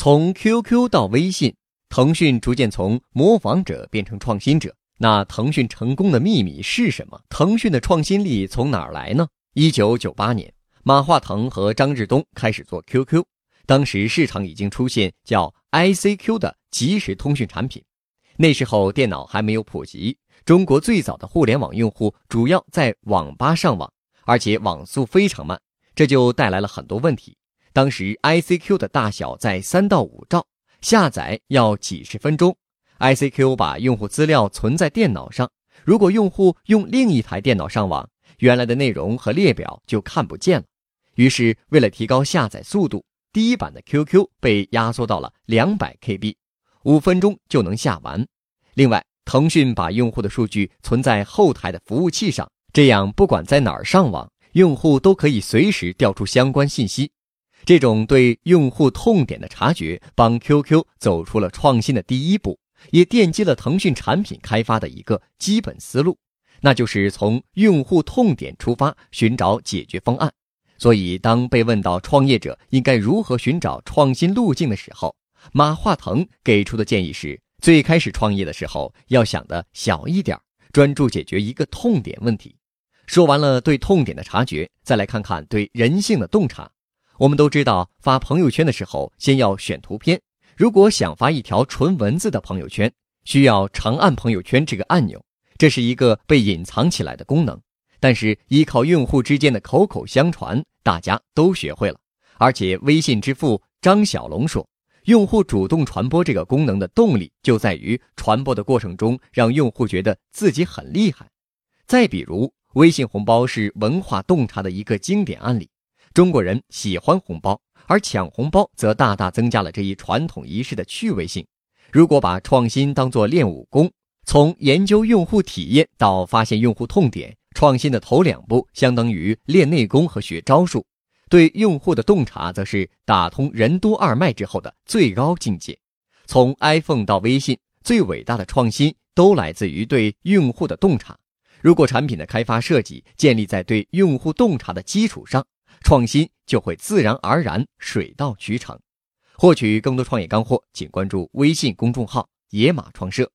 从 QQ 到微信，腾讯逐渐从模仿者变成创新者。那腾讯成功的秘密是什么？腾讯的创新力从哪儿来呢？一九九八年，马化腾和张志东开始做 QQ，当时市场已经出现叫 ICQ 的即时通讯产品。那时候电脑还没有普及，中国最早的互联网用户主要在网吧上网，而且网速非常慢，这就带来了很多问题。当时 ICQ 的大小在三到五兆，下载要几十分钟。ICQ 把用户资料存在电脑上，如果用户用另一台电脑上网，原来的内容和列表就看不见了。于是，为了提高下载速度，第一版的 QQ 被压缩到了两百 KB。五分钟就能下完。另外，腾讯把用户的数据存在后台的服务器上，这样不管在哪儿上网，用户都可以随时调出相关信息。这种对用户痛点的察觉，帮 QQ 走出了创新的第一步，也奠基了腾讯产品开发的一个基本思路，那就是从用户痛点出发，寻找解决方案。所以，当被问到创业者应该如何寻找创新路径的时候，马化腾给出的建议是：最开始创业的时候，要想的小一点，专注解决一个痛点问题。说完了对痛点的察觉，再来看看对人性的洞察。我们都知道，发朋友圈的时候，先要选图片。如果想发一条纯文字的朋友圈，需要长按朋友圈这个按钮，这是一个被隐藏起来的功能。但是依靠用户之间的口口相传，大家都学会了。而且微信之父张小龙说。用户主动传播这个功能的动力，就在于传播的过程中让用户觉得自己很厉害。再比如，微信红包是文化洞察的一个经典案例。中国人喜欢红包，而抢红包则大大增加了这一传统仪式的趣味性。如果把创新当作练武功，从研究用户体验到发现用户痛点，创新的头两步相当于练内功和学招数。对用户的洞察，则是打通任督二脉之后的最高境界。从 iPhone 到微信，最伟大的创新都来自于对用户的洞察。如果产品的开发设计建立在对用户洞察的基础上，创新就会自然而然水到渠成。获取更多创业干货，请关注微信公众号“野马创社”。